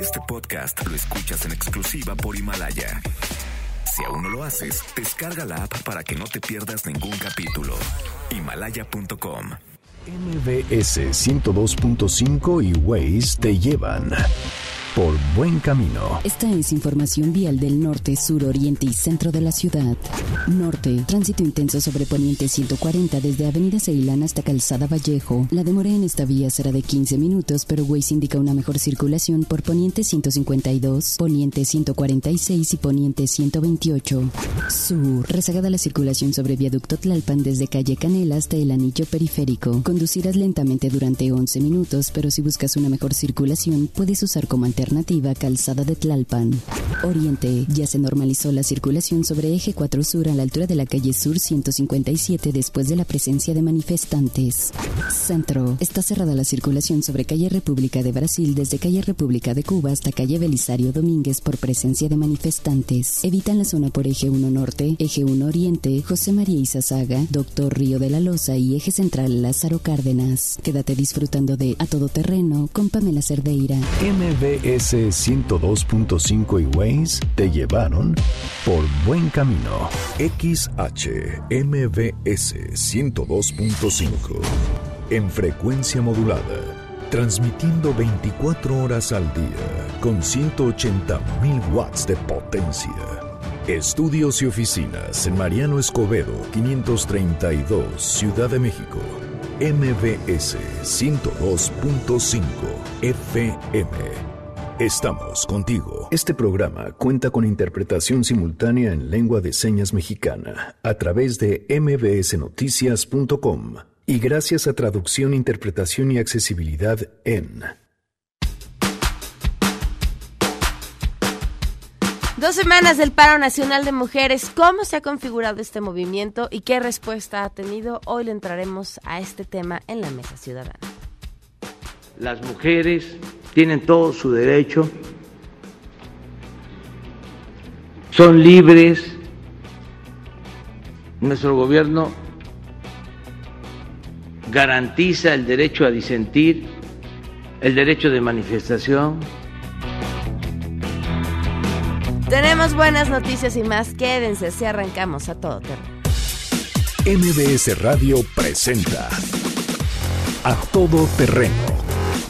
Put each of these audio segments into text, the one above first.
Este podcast lo escuchas en exclusiva por Himalaya. Si aún no lo haces, descarga la app para que no te pierdas ningún capítulo. Himalaya.com. MBS 102.5 y Waze te llevan por buen camino. Esta es información vial del norte, sur, oriente y centro de la ciudad. Norte, tránsito intenso sobre Poniente 140 desde Avenida Ceilán hasta Calzada Vallejo. La demora en esta vía será de 15 minutos, pero Waze indica una mejor circulación por Poniente 152, Poniente 146 y Poniente 128. Sur, rezagada la circulación sobre Viaducto Tlalpan desde Calle Canela hasta el anillo periférico. Conducirás lentamente durante 11 minutos, pero si buscas una mejor circulación, puedes usar como alternativa alternativa Calzada de Tlalpan. Oriente, ya se normalizó la circulación sobre Eje 4 Sur a la altura de la calle Sur 157 después de la presencia de manifestantes. Centro, está cerrada la circulación sobre calle República de Brasil desde calle República de Cuba hasta calle Belisario Domínguez por presencia de manifestantes. Evitan la zona por Eje 1 Norte, Eje 1 Oriente, José María Izazaga, Doctor Río de la Loza y Eje Central Lázaro Cárdenas. Quédate disfrutando de A Todo Terreno con Pamela Cerdeira. MBS 102.5 y Waze te llevaron por buen camino. XHMBS 102.5 en frecuencia modulada, transmitiendo 24 horas al día con 180.000 watts de potencia. Estudios y oficinas en Mariano Escobedo, 532, Ciudad de México. MBS 102.5 FM. Estamos contigo. Este programa cuenta con interpretación simultánea en lengua de señas mexicana a través de mbsnoticias.com y gracias a traducción, interpretación y accesibilidad en... Dos semanas del paro nacional de mujeres. ¿Cómo se ha configurado este movimiento y qué respuesta ha tenido? Hoy le entraremos a este tema en la mesa ciudadana. Las mujeres tienen todo su derecho, son libres. Nuestro gobierno garantiza el derecho a disentir, el derecho de manifestación. Tenemos buenas noticias y más. Quédense si arrancamos a todo terreno. MBS Radio presenta A Todo Terreno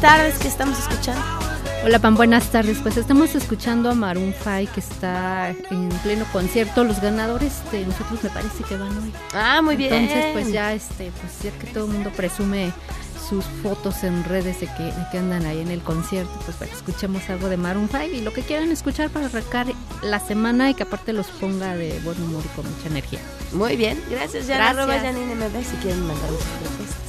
Buenas tardes, ¿qué estamos escuchando? Hola Pam, buenas tardes. Pues estamos escuchando a Maroon 5 que está en pleno concierto. Los ganadores de nosotros me parece que van hoy. Ah, muy bien. Entonces, pues ya este, pues ya que todo el mundo presume sus fotos en redes de que, de que andan ahí en el concierto, pues bueno, escuchemos algo de Maroon 5 y lo que quieran escuchar para arrancar la semana y que aparte los ponga de buen humor y con mucha energía. Muy bien, gracias. Ya Gracias. arroba Janine MB si quieren mandar sus propuestas.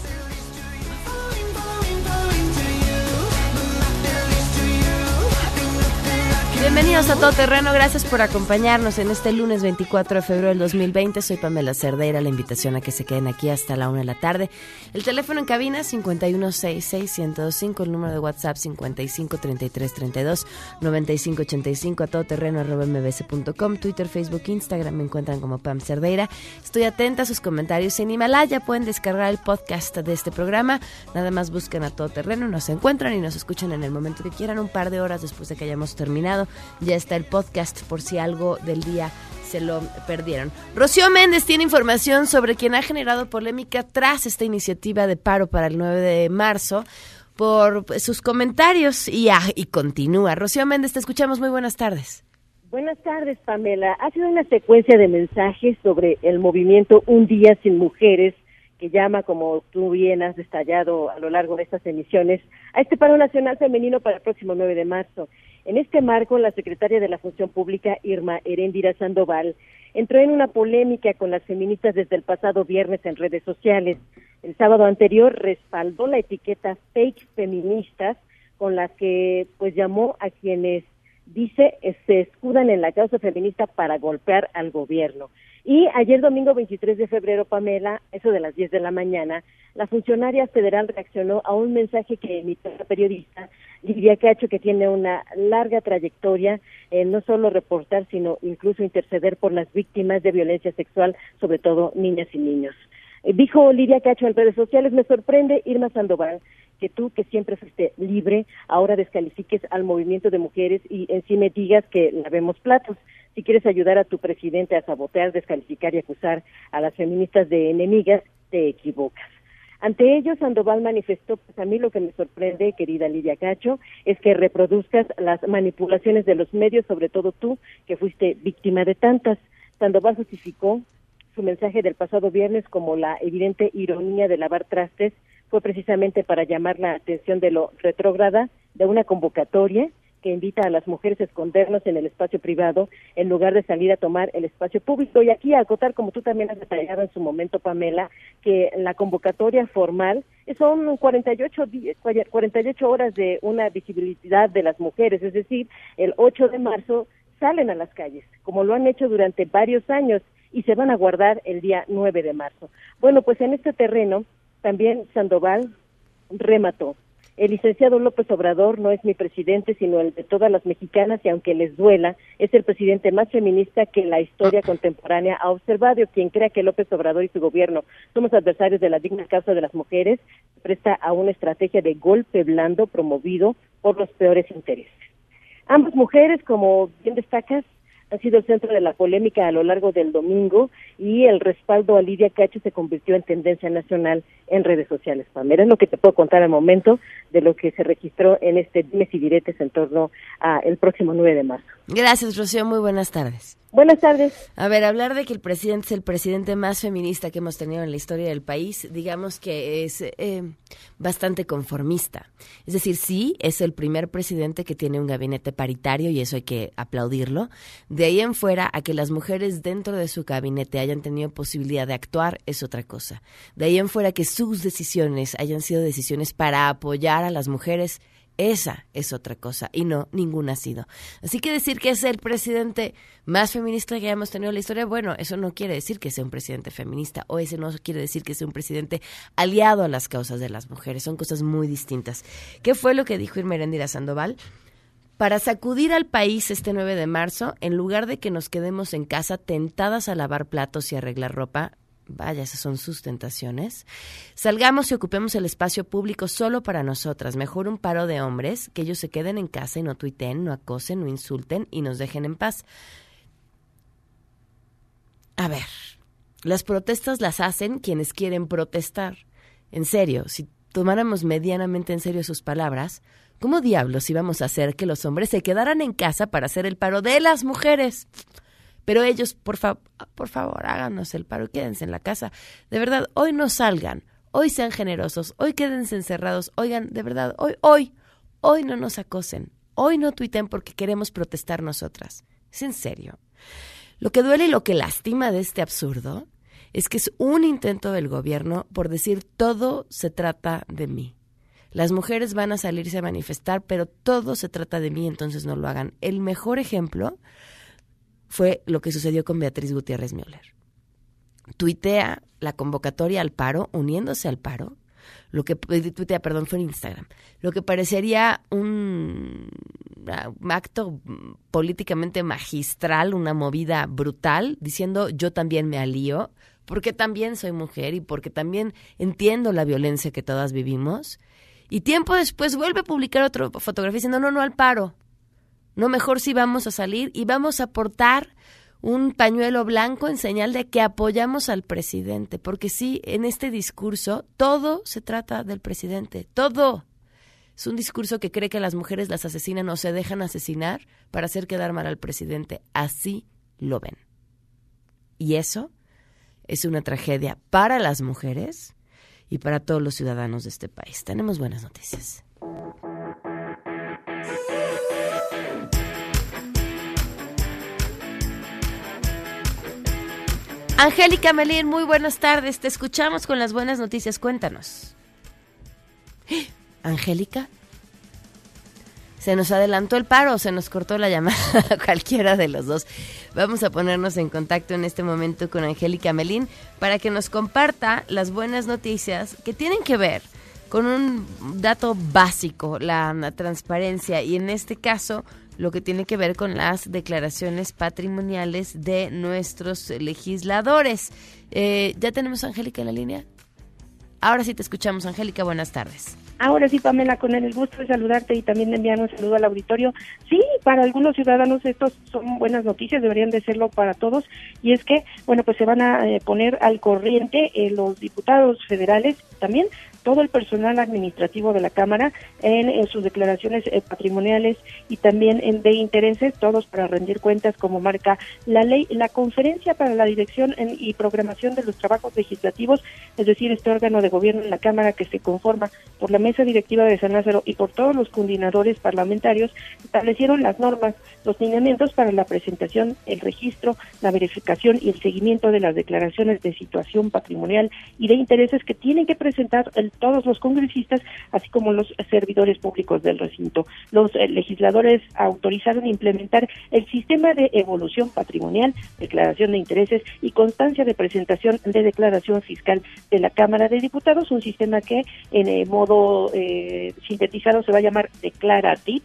Bienvenidos a Todo Terreno, gracias por acompañarnos en este lunes 24 de febrero del 2020. Soy Pamela Cerdeira, la invitación a que se queden aquí hasta la una de la tarde. El teléfono en cabina 5166125, el número de WhatsApp 5533329585 a todoterreno arroba mbs.com, Twitter, Facebook, Instagram me encuentran como Pam Cerdeira. Estoy atenta a sus comentarios en Himalaya, pueden descargar el podcast de este programa, nada más busquen a Todo Terreno, nos encuentran y nos escuchan en el momento que quieran, un par de horas después de que hayamos terminado. Ya está el podcast por si algo del día se lo perdieron. Rocío Méndez tiene información sobre quien ha generado polémica tras esta iniciativa de paro para el 9 de marzo por sus comentarios y, ah, y continúa. Rocío Méndez, te escuchamos. Muy buenas tardes. Buenas tardes, Pamela. Ha sido una secuencia de mensajes sobre el movimiento Un Día Sin Mujeres, que llama, como tú bien has detallado a lo largo de estas emisiones, a este paro nacional femenino para el próximo 9 de marzo. En este marco, la secretaria de la Función Pública, Irma Heréndira Sandoval, entró en una polémica con las feministas desde el pasado viernes en redes sociales. El sábado anterior respaldó la etiqueta fake feministas con la que pues llamó a quienes dice se escudan en la causa feminista para golpear al gobierno. Y ayer domingo 23 de febrero, Pamela, eso de las 10 de la mañana, la funcionaria federal reaccionó a un mensaje que emitió la periodista Lidia Cacho, que tiene una larga trayectoria en no solo reportar, sino incluso interceder por las víctimas de violencia sexual, sobre todo niñas y niños. Eh, dijo Lidia Cacho en redes sociales, me sorprende Irma Sandoval que tú, que siempre fuiste libre, ahora descalifiques al movimiento de mujeres y en sí me digas que lavemos platos. Si quieres ayudar a tu presidente a sabotear, descalificar y acusar a las feministas de enemigas, te equivocas. Ante ello, Sandoval manifestó, pues a mí lo que me sorprende, querida Lidia Cacho, es que reproduzcas las manipulaciones de los medios, sobre todo tú, que fuiste víctima de tantas. Sandoval justificó su mensaje del pasado viernes como la evidente ironía de lavar trastes fue precisamente para llamar la atención de lo retrógrada de una convocatoria que invita a las mujeres a escondernos en el espacio privado en lugar de salir a tomar el espacio público. Y aquí acotar, como tú también has detallado en su momento, Pamela, que la convocatoria formal son 48, 48 horas de una visibilidad de las mujeres, es decir, el 8 de marzo salen a las calles, como lo han hecho durante varios años y se van a guardar el día 9 de marzo. Bueno, pues en este terreno también Sandoval remató. El licenciado López Obrador no es mi presidente, sino el de todas las mexicanas, y aunque les duela, es el presidente más feminista que la historia contemporánea ha observado. Quien crea que López Obrador y su gobierno somos adversarios de la digna causa de las mujeres, presta a una estrategia de golpe blando promovido por los peores intereses. Ambas mujeres, como bien destacas, ha sido el centro de la polémica a lo largo del domingo y el respaldo a Lidia Cacho se convirtió en tendencia nacional en redes sociales. Pamela, es lo que te puedo contar al momento de lo que se registró en este dimes y diretes en torno al próximo 9 de marzo. Gracias, Rocío. Muy buenas tardes. Buenas tardes. A ver, hablar de que el presidente es el presidente más feminista que hemos tenido en la historia del país, digamos que es eh, bastante conformista. Es decir, sí, es el primer presidente que tiene un gabinete paritario y eso hay que aplaudirlo. De ahí en fuera, a que las mujeres dentro de su gabinete hayan tenido posibilidad de actuar es otra cosa. De ahí en fuera, que sus decisiones hayan sido decisiones para apoyar a las mujeres esa es otra cosa y no, ninguna ha sido. Así que decir que es el presidente más feminista que hayamos tenido en la historia, bueno, eso no quiere decir que sea un presidente feminista o ese no quiere decir que sea un presidente aliado a las causas de las mujeres. Son cosas muy distintas. ¿Qué fue lo que dijo Irmerendira Sandoval? Para sacudir al país este 9 de marzo, en lugar de que nos quedemos en casa tentadas a lavar platos y arreglar ropa, vaya, esas son sus tentaciones. Salgamos y ocupemos el espacio público solo para nosotras. Mejor un paro de hombres, que ellos se queden en casa y no tuiten, no acosen, no insulten y nos dejen en paz. A ver, las protestas las hacen quienes quieren protestar. En serio, si tomáramos medianamente en serio sus palabras, ¿cómo diablos íbamos a hacer que los hombres se quedaran en casa para hacer el paro de las mujeres? Pero ellos, por, por favor, háganos el paro y quédense en la casa. De verdad, hoy no salgan, hoy sean generosos, hoy quédense encerrados, oigan, de verdad, hoy, hoy, hoy no nos acosen, hoy no tuiten porque queremos protestar nosotras. Es en serio. Lo que duele y lo que lastima de este absurdo es que es un intento del gobierno por decir todo se trata de mí. Las mujeres van a salirse a manifestar, pero todo se trata de mí, entonces no lo hagan. El mejor ejemplo fue lo que sucedió con Beatriz Gutiérrez Müller. Tuitea la convocatoria al paro, uniéndose al paro, lo que eh, tuitea, perdón, fue en Instagram, lo que parecería un, un acto políticamente magistral, una movida brutal, diciendo yo también me alío, porque también soy mujer y porque también entiendo la violencia que todas vivimos. Y tiempo después vuelve a publicar otra fotografía diciendo no, no al paro, no, mejor si vamos a salir y vamos a portar un pañuelo blanco en señal de que apoyamos al presidente, porque sí, en este discurso todo se trata del presidente, todo. Es un discurso que cree que las mujeres las asesinan o se dejan asesinar para hacer quedar mal al presidente. Así lo ven. Y eso es una tragedia para las mujeres y para todos los ciudadanos de este país. Tenemos buenas noticias. Angélica Melín, muy buenas tardes. Te escuchamos con las buenas noticias. Cuéntanos. Angélica. Se nos adelantó el paro o se nos cortó la llamada, cualquiera de los dos. Vamos a ponernos en contacto en este momento con Angélica Melín para que nos comparta las buenas noticias que tienen que ver con un dato básico, la transparencia, y en este caso lo que tiene que ver con las declaraciones patrimoniales de nuestros legisladores. Eh, ¿Ya tenemos a Angélica en la línea? Ahora sí te escuchamos, Angélica. Buenas tardes. Ahora sí, Pamela, con el gusto de saludarte y también de enviar un saludo al auditorio. Sí, para algunos ciudadanos estos son buenas noticias, deberían de serlo para todos. Y es que, bueno, pues se van a eh, poner al corriente eh, los diputados federales también todo el personal administrativo de la Cámara en, sus declaraciones eh, patrimoniales y también en, de intereses, todos para rendir cuentas como marca la ley. La Conferencia para la Dirección y Programación de los Trabajos Legislativos, es decir, este órgano de gobierno en la Cámara que se conforma por la Mesa Directiva de San Lázaro y por todos los coordinadores parlamentarios, establecieron las normas, los lineamientos para la presentación, el registro, la verificación y el seguimiento de las declaraciones de situación patrimonial y de intereses que tienen que presentar el todos los congresistas, así como los servidores públicos del recinto. Los eh, legisladores autorizaron implementar el sistema de evolución patrimonial, declaración de intereses y constancia de presentación de declaración fiscal de la Cámara de Diputados, un sistema que en eh, modo eh, sintetizado se va a llamar Declara DIP,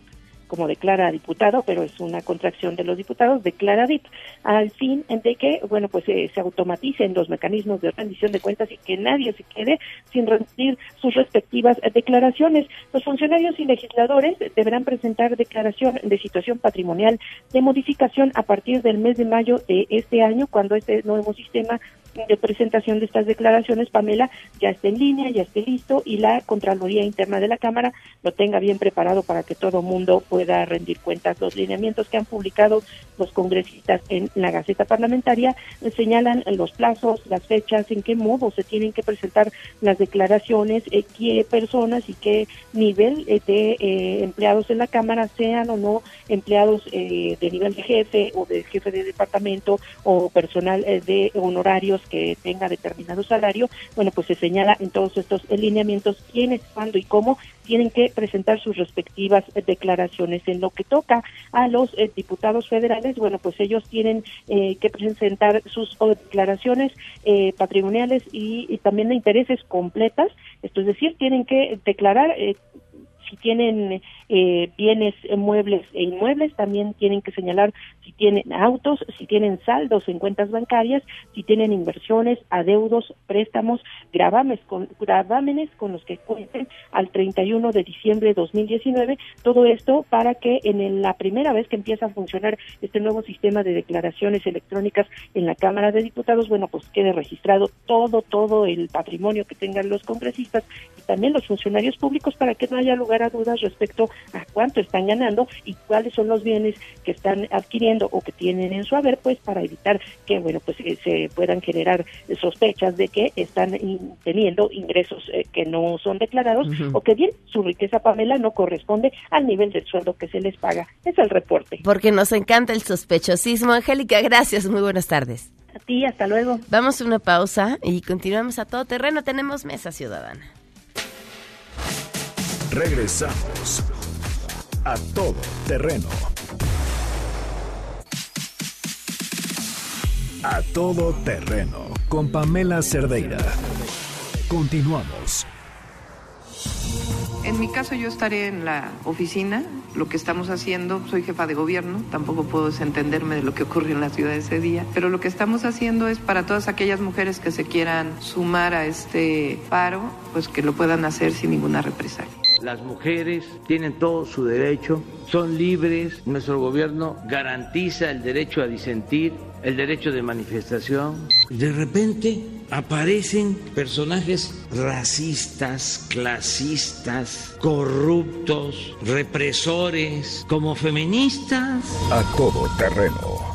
como declara diputado, pero es una contracción de los diputados, declara DIP, al fin de que, bueno, pues eh, se automaticen los mecanismos de rendición de cuentas y que nadie se quede sin rendir sus respectivas declaraciones. Los funcionarios y legisladores deberán presentar declaración de situación patrimonial de modificación a partir del mes de mayo de este año, cuando este nuevo sistema de presentación de estas declaraciones, Pamela, ya esté en línea, ya esté listo y la Contraloría Interna de la Cámara lo tenga bien preparado para que todo mundo pueda rendir cuentas. Los lineamientos que han publicado los congresistas en la Gaceta Parlamentaria señalan los plazos, las fechas, en qué modo se tienen que presentar las declaraciones, eh, qué personas y qué nivel eh, de eh, empleados en la Cámara sean o no empleados de nivel de jefe o de jefe de departamento o personal de honorarios que tenga determinado salario, bueno, pues se señala en todos estos lineamientos quiénes, cuándo y cómo tienen que presentar sus respectivas declaraciones. En lo que toca a los eh, diputados federales, bueno, pues ellos tienen eh, que presentar sus declaraciones eh, patrimoniales y, y, también de intereses completas, esto es decir, tienen que declarar si tienen eh, bienes muebles e inmuebles, también tienen que señalar si tienen autos, si tienen saldos en cuentas bancarias, si tienen inversiones, adeudos, préstamos, gravámenes con, gravámenes con los que cuenten al 31 de diciembre de 2019. Todo esto para que en la primera vez que empieza a funcionar este nuevo sistema de declaraciones electrónicas en la Cámara de Diputados, bueno, pues quede registrado todo, todo el patrimonio que tengan los congresistas y también los funcionarios públicos para que no haya lugar a dudas respecto a cuánto están ganando y cuáles son los bienes que están adquiriendo o que tienen en su haber, pues para evitar que, bueno, pues eh, se puedan generar sospechas de que están teniendo ingresos eh, que no son declarados o que bien su riqueza, Pamela, no corresponde al nivel del sueldo que se les paga. Es el reporte. Porque nos encanta el sospechosismo. Angélica, gracias. Muy buenas tardes. A ti, hasta luego. Vamos a una pausa y continuamos a todo terreno. Tenemos mesa ciudadana. Regresamos a todo terreno. A todo terreno con Pamela Cerdeira. Continuamos. En mi caso yo estaré en la oficina, lo que estamos haciendo, soy jefa de gobierno, tampoco puedo desentenderme de lo que ocurre en la ciudad ese día, pero lo que estamos haciendo es para todas aquellas mujeres que se quieran sumar a este paro, pues que lo puedan hacer sin ninguna represalia las mujeres tienen todo su derecho, son libres, nuestro gobierno garantiza el derecho a disentir, el derecho de manifestación. De repente aparecen personajes racistas, clasistas, corruptos, represores, como feministas. A todo terreno.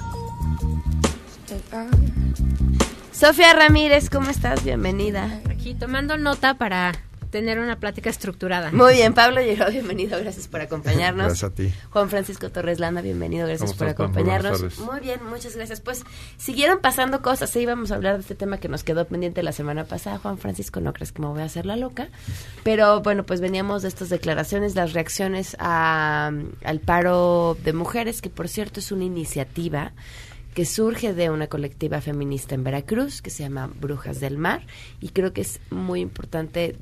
Sofía Ramírez, ¿cómo estás? Bienvenida. Aquí tomando nota para tener una plática estructurada. Muy bien, Pablo llegó, bienvenido, gracias por acompañarnos. Gracias a ti. Juan Francisco Torres Landa, bienvenido, gracias ¿Cómo por acompañarnos. Muy bien, muchas gracias. Pues siguieron pasando cosas, sí, íbamos a hablar de este tema que nos quedó pendiente la semana pasada. Juan Francisco, no crees que me voy a hacer la loca, pero bueno, pues veníamos de estas declaraciones, las reacciones a- al paro de mujeres, que por cierto es una iniciativa que surge de una colectiva feminista en Veracruz que se llama Brujas del Mar y creo que es muy importante,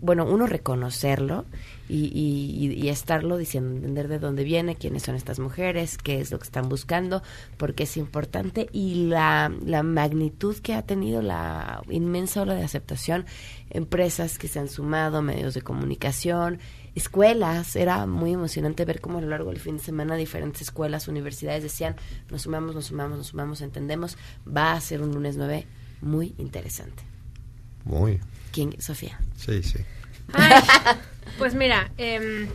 bueno, uno reconocerlo y, y- y- y estarlo diciendo, entender de dónde viene, quiénes son estas mujeres, qué es lo que están buscando, porque es importante y la, la magnitud que ha tenido la inmensa ola de aceptación, empresas que se han sumado, medios de comunicación, escuelas, era muy emocionante ver cómo a lo largo del fin de semana diferentes escuelas, universidades decían, nos sumamos, nos sumamos, nos sumamos, entendemos, va a ser un lunes 9 muy interesante. Muy. ¿Quién, Sofía? Sí, sí. Ay, pues mira, em,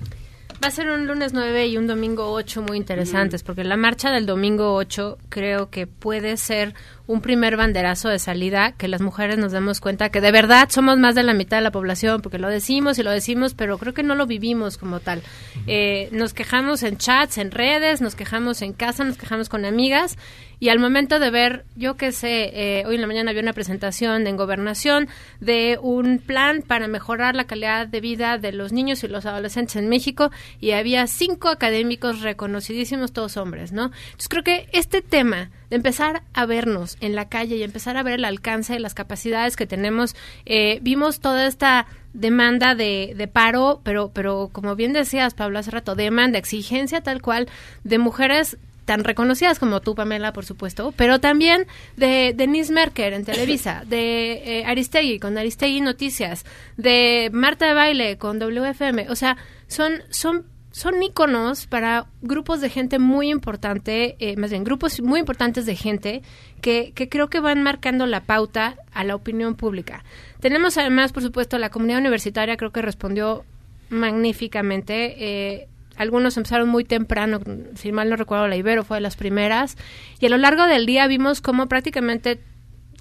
va a ser un lunes 9 y un domingo 8 muy interesantes, porque la marcha del domingo 8 creo que puede ser un primer banderazo de salida, que las mujeres nos demos cuenta que de verdad somos más de la mitad de la población, porque lo decimos y lo decimos, pero creo que no lo vivimos como tal. Eh, nos quejamos en chats, en redes, nos quejamos en casa, nos quejamos con amigas, y al momento de ver, yo qué sé, eh, hoy en la mañana había una presentación en gobernación de un plan para mejorar la calidad de vida de los niños y los adolescentes en México y había cinco académicos reconocidísimos, todos hombres, ¿no? Entonces creo que este tema de empezar a vernos en la calle y empezar a ver el alcance de las capacidades que tenemos, eh, vimos toda esta demanda de, de paro, pero, pero como bien decías, Pablo, hace rato, demanda, exigencia tal cual de mujeres tan reconocidas como tú, Pamela, por supuesto, pero también de Denise Merker en Televisa, de eh, Aristegui con Aristegui Noticias, de Marta de Baile con WFM. O sea, son, son, son íconos para grupos de gente muy importante, eh, más bien grupos muy importantes de gente que, que creo que van marcando la pauta a la opinión pública. Tenemos además, por supuesto, la comunidad universitaria, creo que respondió magníficamente. Eh, algunos empezaron muy temprano, si mal no recuerdo, la Ibero fue de las primeras, y a lo largo del día vimos cómo prácticamente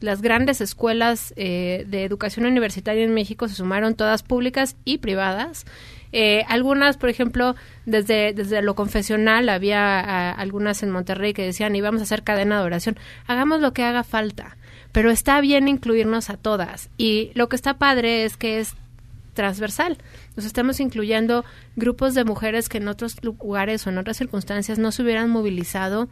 las grandes escuelas eh, de educación universitaria en México se sumaron todas públicas y privadas. Eh, algunas, por ejemplo, desde, desde lo confesional, había algunas en Monterrey que decían, íbamos a hacer cadena de oración, hagamos lo que haga falta, pero está bien incluirnos a todas. Y lo que está padre es que es transversal. Nos estamos incluyendo grupos de mujeres que en otros lugares o en otras circunstancias no se hubieran movilizado.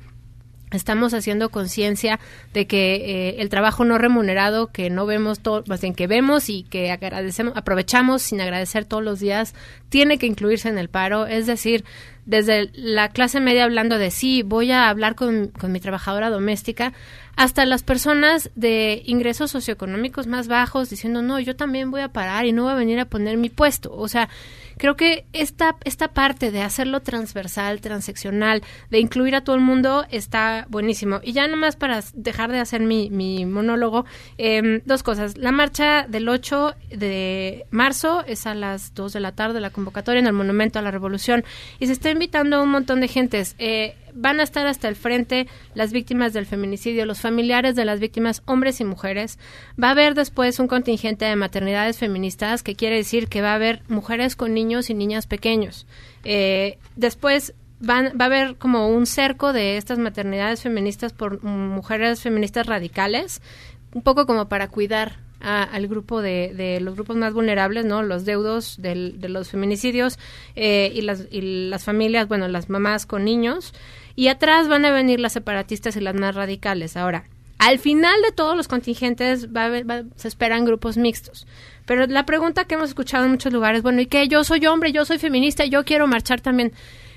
Estamos haciendo conciencia de que eh, el trabajo no remunerado que no vemos todo, más bien que vemos y que agradecemos, aprovechamos sin agradecer todos los días, tiene que incluirse en el paro. Es decir, desde la clase media hablando de sí, voy a hablar con, con mi trabajadora doméstica, hasta las personas de ingresos socioeconómicos más bajos diciendo, no, yo también voy a parar y no voy a venir a poner mi puesto. O sea, creo que esta, esta parte de hacerlo transversal, transeccional, de incluir a todo el mundo está buenísimo. Y ya nomás para dejar de hacer mi, mi monólogo, eh, dos cosas. La marcha del 8 de marzo es a las 2 de la tarde, la convocatoria en el Monumento a la Revolución, y se está invitando a un montón de gentes. Eh, van a estar hasta el frente las víctimas del feminicidio, los familiares de las víctimas, hombres y mujeres. Va a haber después un contingente de maternidades feministas, que quiere decir que va a haber mujeres con niños y niñas pequeños. Eh, después van, va a haber como un cerco de estas maternidades feministas por mujeres feministas radicales, un poco como para cuidar al grupo de, de los grupos más vulnerables, ¿no? Los deudos de los feminicidios eh, y, las, y las familias, bueno, las mamás con niños. Y atrás van a venir las separatistas y las más radicales. Ahora, al final de todos los contingentes va va- se esperan grupos mixtos. Pero la pregunta que hemos escuchado en muchos lugares, bueno, ¿y qué? Yo soy hombre, yo soy feminista, yo quiero marchar también.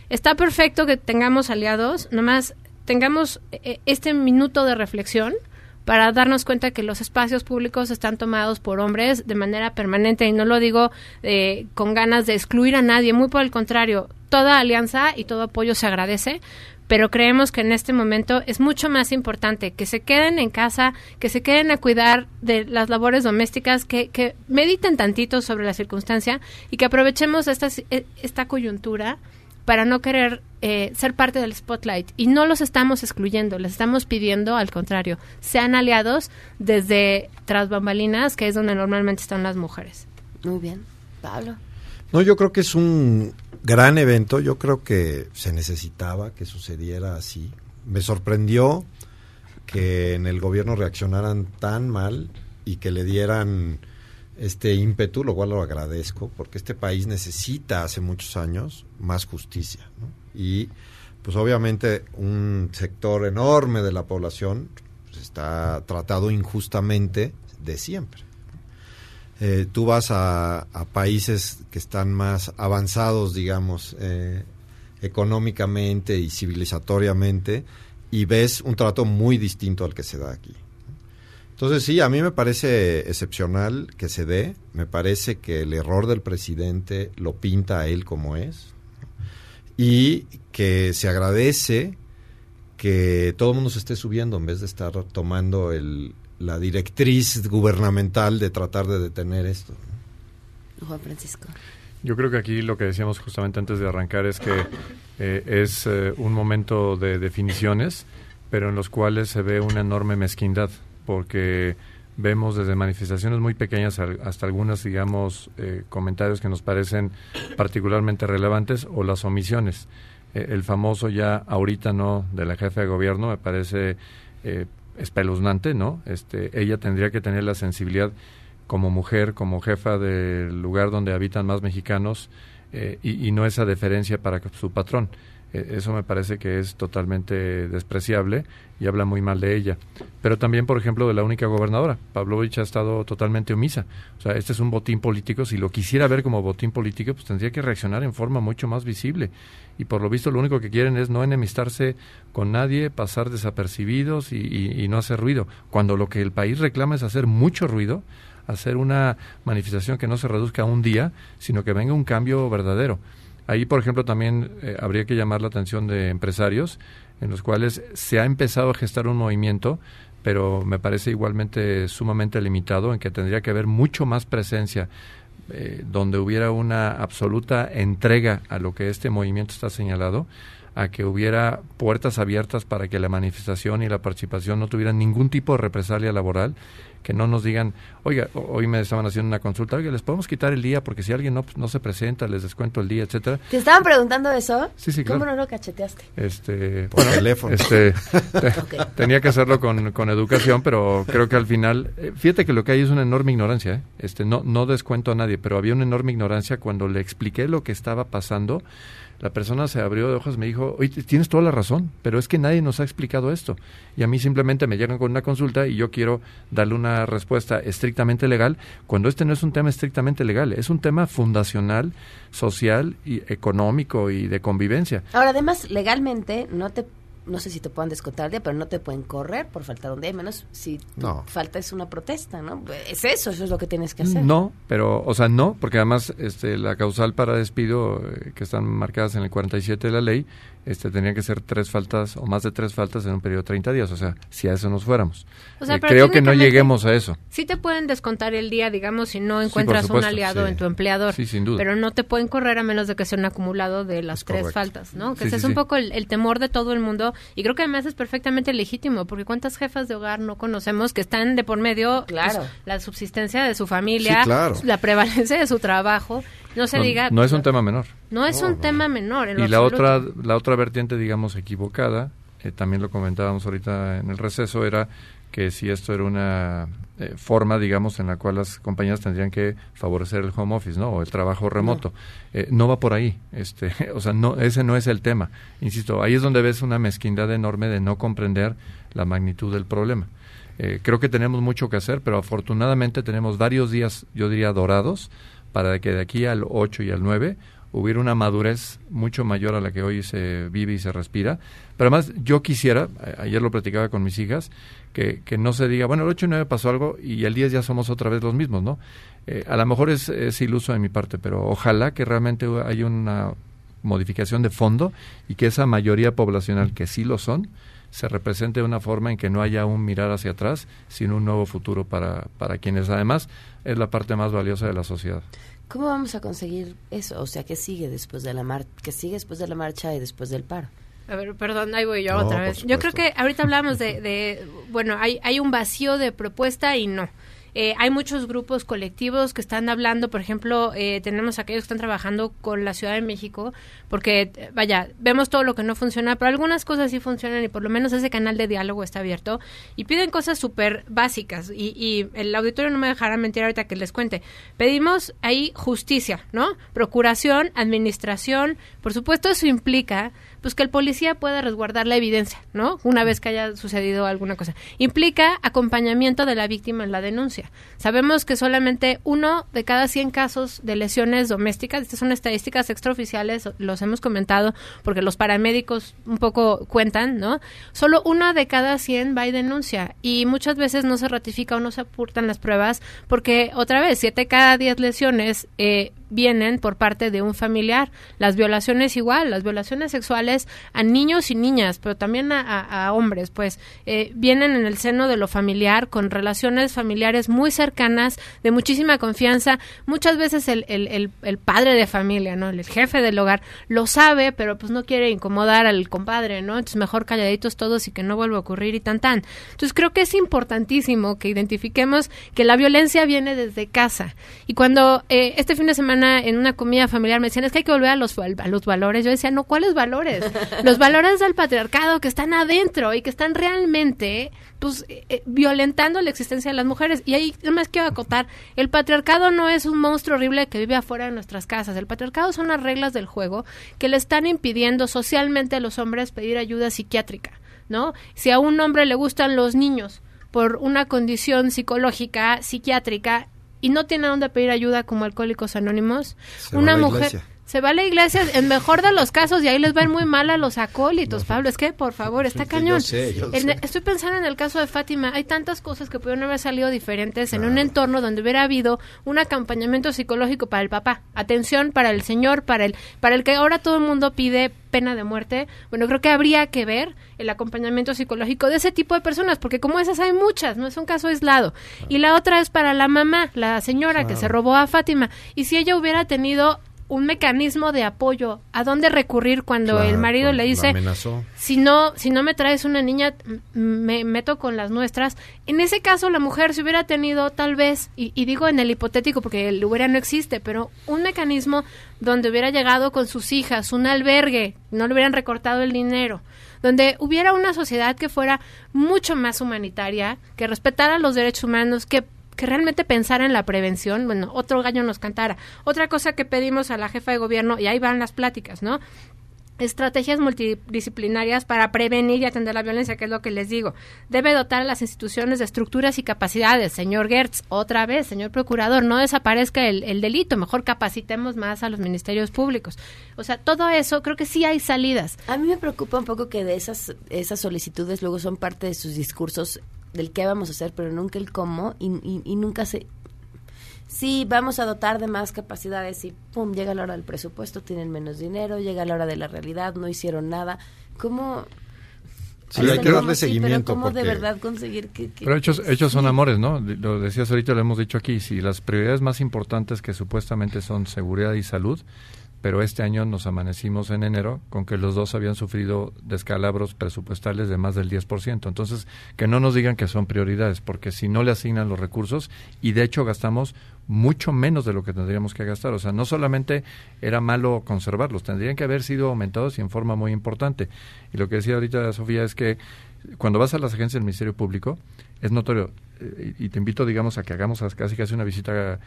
Está perfecto que tengamos aliados, nomás tengamos eh, este minuto de reflexión para darnos cuenta que los espacios públicos están tomados por hombres de manera permanente y no lo digo eh, con ganas de excluir a nadie, muy por el contrario, toda alianza y todo apoyo se agradece, pero creemos que en este momento es mucho más importante que se queden en casa, que se queden a cuidar de las labores domésticas, que, que mediten tantito sobre la circunstancia y que aprovechemos esta, esta coyuntura para no querer eh, ser parte del spotlight. Y no los estamos excluyendo, les estamos pidiendo, al contrario, sean aliados desde tras bambalinas, que es donde normalmente están las mujeres. Muy bien. Pablo. No, yo creo que es un gran evento. Yo creo que se necesitaba que sucediera así. Me sorprendió que en el gobierno reaccionaran tan mal y que le dieran este ímpetu, lo cual lo agradezco, porque este país necesita hace muchos años más justicia. Y pues obviamente un sector enorme de la población pues, está tratado injustamente de siempre. Eh, tú vas a, países que están más avanzados, digamos, eh, económicamente y civilizatoriamente, y ves un trato muy distinto al que se da aquí. Entonces sí, a mí me parece excepcional que se dé, me parece que el error del presidente lo pinta a él como es y que se agradece que todo el mundo se esté subiendo en vez de estar tomando el, la directriz gubernamental de tratar de detener esto. Juan Francisco. Yo creo que aquí lo que decíamos justamente antes de arrancar es que eh, es eh, un momento de definiciones, pero en los cuales se ve una enorme mezquindad porque vemos desde manifestaciones muy pequeñas hasta algunas, digamos, eh, comentarios que nos parecen particularmente relevantes o las omisiones. Eh, el famoso ya ahorita no de la jefa de gobierno me parece eh, espeluznante, ¿no? Este, ella tendría que tener la sensibilidad como mujer, como jefa del lugar donde habitan más mexicanos y, y no esa deferencia para su patrón. E, eso me parece que es totalmente despreciable y habla muy mal de ella. Pero también, por ejemplo, de la única gobernadora. Pavlovich ha estado totalmente omisa. O sea, este es un botín político. Si lo quisiera ver como botín político, pues tendría que reaccionar en forma mucho más visible. Y por lo visto, lo único que quieren es no enemistarse con nadie, pasar desapercibidos y, y no hacer ruido. Cuando lo que el país reclama es hacer mucho ruido, hacer una manifestación que no se reduzca a un día, sino que venga un cambio verdadero. Ahí, por ejemplo, también eh, habría que llamar la atención de empresarios en los cuales se ha empezado a gestar un movimiento, pero me parece igualmente sumamente limitado, en que tendría que haber mucho más presencia eh, donde hubiera una absoluta entrega a lo que este movimiento está señalado, a que hubiera puertas abiertas para que la manifestación y la participación no tuvieran ningún tipo de represalia laboral que no nos digan, oiga, hoy me estaban haciendo una consulta, oiga, les podemos quitar el día porque si alguien no, no se presenta, les descuento el día, etcétera. ¿Te estaban preguntando eso? Sí, sí, ¿Cómo no lo cacheteaste? Este, Por teléfono. Este, tenía que hacerlo con, con, educación, pero creo que al final, eh, fíjate que lo que hay es una enorme ignorancia, ¿eh? este, no, no descuento a nadie, pero había una enorme ignorancia cuando le expliqué lo que estaba pasando la persona se abrió de ojos y me dijo, oye, tienes toda la razón, pero es que nadie nos ha explicado esto. Y a mí simplemente me llegan con una consulta y yo quiero darle una respuesta estrictamente legal, cuando este no es un tema estrictamente legal, es un tema fundacional, social y económico y de convivencia. Ahora, además, legalmente no te no sé si te puedan descontar el día, pero no te pueden correr por faltar un día, menos si falta es una protesta, ¿no? Es eso, eso es lo que tienes que hacer. No, pero, o sea, no, porque además este, la causal para despido, eh, que están marcadas en el 47 de la ley, este, tenía que ser tres faltas o más de tres faltas en un periodo de 30 días, o sea, si a eso nos fuéramos. Eh, creo que no lleguemos a eso. Sí te pueden descontar el día, digamos, si no encuentras un aliado en tu empleador. Sí, sin duda. Pero no te pueden correr a menos de que sea un acumulado de las tres faltas, ¿no? Que ese es un poco el, temor de todo el mundo y creo que además es perfectamente legítimo, porque cuántas jefas de hogar no conocemos que están de por medio pues, claro. la subsistencia de su familia, la prevalencia de su trabajo no se diga. No es un tema menor. No es un tema menor. y la otra, la otra vertiente, digamos, equivocada, eh, también lo comentábamos ahorita en el receso, era que si esto era una eh, forma, digamos, en la cual las compañías tendrían que favorecer el home office, ¿no? O el trabajo remoto. No, eh, no va por ahí. Este, o sea, no, ese no es el tema. Insisto, ahí es donde ves una mezquindad enorme de no comprender la magnitud del problema. creo que tenemos mucho que hacer, pero afortunadamente tenemos varios días, yo diría, dorados para que de aquí al 8 y al 9 hubiera una madurez mucho mayor a la que hoy se vive y se respira. Pero además yo quisiera, ayer lo platicaba con mis hijas, que, que no se diga, bueno, el 8 y 9 pasó algo y el 10 ya somos otra vez los mismos, ¿no? Eh, a lo mejor es, es iluso de mi parte, pero ojalá que realmente haya una modificación de fondo y que esa mayoría poblacional, que sí lo son, se represente de una forma en que no haya un mirar hacia atrás, sino un nuevo futuro para, para quienes además es la parte más valiosa de la sociedad. ¿Cómo vamos a conseguir eso? O sea, ¿qué sigue después de la mar qué sigue después de la marcha y después del paro? A ver, perdón, ahí voy yo otra vez. Yo creo que ahorita hablamos de, de bueno, hay, hay un vacío de propuesta y no. Eh, hay muchos grupos colectivos que están hablando, por ejemplo, eh, tenemos aquellos que están trabajando con la Ciudad de México, porque, vaya, vemos todo lo que no funciona, pero algunas cosas sí funcionan y por lo menos ese canal de diálogo está abierto y piden cosas súper básicas y, y el auditorio no me dejará mentir ahorita que les cuente. Pedimos ahí justicia, ¿no? Procuración, administración, por supuesto eso implica pues que el policía pueda resguardar la evidencia, ¿no? Una vez que haya sucedido alguna cosa. Implica acompañamiento de la víctima en la denuncia. Sabemos que solamente uno de cada 100 casos de lesiones domésticas, estas son estadísticas extraoficiales, los hemos comentado porque los paramédicos un poco cuentan, ¿no? Solo una de cada 100 va y denuncia y muchas veces no se ratifica o no se aportan las pruebas porque otra vez, 7 cada 10 lesiones eh, vienen por parte de un familiar. Las violaciones igual, las violaciones sexuales a niños y niñas, pero también a, hombres, pues eh, vienen en el seno de lo familiar, con relaciones familiares muy cercanas, de muchísima confianza. Muchas veces el, el, el, padre de familia, ¿no? El jefe del hogar lo sabe, pero pues no quiere incomodar al compadre, ¿no? Entonces mejor calladitos todos y que no vuelva a ocurrir y tan tan. Entonces creo que es importantísimo que identifiquemos que la violencia viene desde casa. Y cuando eh, este fin de semana en una comida familiar me decían, es que hay que volver a los, a los valores. Yo decía, no, ¿cuáles valores? los valores del patriarcado que están adentro y que están realmente pues eh, eh, violentando la existencia de las mujeres. Y ahí más quiero acotar, el patriarcado no es un monstruo horrible que vive afuera de nuestras casas. El patriarcado son las reglas del juego que le están impidiendo socialmente a los hombres pedir ayuda psiquiátrica, ¿no? Si a un hombre le gustan los niños por una condición psicológica, psiquiátrica, y no tiene dónde pedir ayuda como Alcohólicos Anónimos, una mujer se va a la iglesia en mejor de los casos y ahí les va muy mal a los acólitos, Pablo. Es que, por favor, está cañón. Estoy pensando en el caso de Fátima. Hay tantas cosas que pudieron haber salido diferentes en un entorno donde hubiera habido un acompañamiento psicológico para el papá, atención para el señor, para el, para el que ahora todo el mundo pide pena de muerte. Bueno, creo que habría que ver el acompañamiento psicológico de ese tipo de personas, porque como esas hay muchas, no es un caso aislado. Y la otra es para la mamá, la señora que se robó a Fátima. Y si ella hubiera tenido un mecanismo de apoyo, a dónde recurrir cuando el marido le dice, si no, si no me traes una niña, me meto con las nuestras. En ese caso, la mujer se hubiera tenido tal vez, y, y, digo en el hipotético porque el hubiera no existe, pero un mecanismo donde hubiera llegado con sus hijas, un albergue, no le hubieran recortado el dinero, donde hubiera una sociedad que fuera mucho más humanitaria, que respetara los derechos humanos, que que realmente pensara en la prevención, bueno, otro gallo nos cantara. Otra cosa que pedimos a la jefa de gobierno, y ahí van las pláticas, ¿no? estrategias multidisciplinarias para prevenir y atender la violencia, que es lo que les digo. Debe dotar a las instituciones de estructuras y capacidades. Señor Gertz, otra vez, señor procurador, no desaparezca el, el, delito, mejor capacitemos más a los ministerios públicos. O sea, todo eso, creo que sí hay salidas. A mí me preocupa un poco que de esas, esas solicitudes luego son parte de sus discursos del qué vamos a hacer, pero nunca el cómo y, y, nunca se... Sí, vamos a dotar de más capacidades y pum, llega la hora del presupuesto, tienen menos dinero, llega la hora de la realidad, no hicieron nada. ¿Cómo, Sí, hay que darle seguimiento. pero ¿cómo de verdad conseguir que, Pero hechos, hechos son amores, ¿no? Lo decías ahorita, lo hemos dicho aquí. Si las prioridades más importantes que supuestamente son seguridad y salud, pero este año nos amanecimos en enero con que los dos habían sufrido descalabros presupuestales de más del 10%. Entonces, que no nos digan que son prioridades, porque si no le asignan los recursos, y de hecho gastamos mucho menos de lo que tendríamos que gastar. O sea, no solamente era malo conservarlos, tendrían que haber sido aumentados y en forma muy importante. Y lo que decía ahorita Sofía es que cuando vas a las agencias del Ministerio Público, es notorio, y te invito, digamos, a que hagamos casi casi una visita.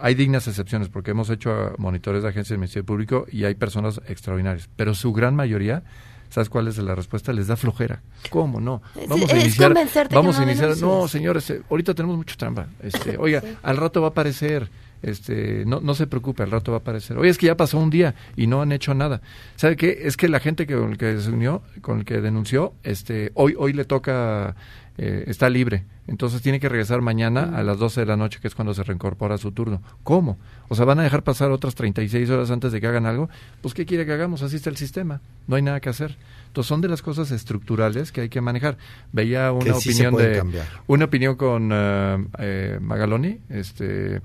Hay dignas excepciones, porque hemos hecho monitores de agencias del Ministerio Público y hay personas extraordinarias, pero su gran mayoría ¿Sabes cuál es la respuesta? Les da flojera. ¿Cómo no? Vamos a iniciar. Vamos a iniciar. No, señores, eh, ahorita tenemos mucho trampa. Este, oiga, al rato va a aparecer. Este, no, no se preocupe, al rato va a aparecer. Oye, es que ya pasó un día y no han hecho nada. ¿Sabe qué? Es que la gente que, con el que se unió, con el que denunció, este, hoy, hoy le toca eh, está libre. Entonces tiene que regresar mañana a las 12 de la noche, que es cuando se reincorpora su turno. ¿Cómo? O sea, ¿van a dejar pasar otras 36 horas antes de que hagan algo? Pues, ¿qué quiere que hagamos? Así está el sistema. No hay nada que hacer. Entonces, son de las cosas estructurales que hay que manejar. Veía una opinión de... Una opinión con eh, eh, Magaloni, este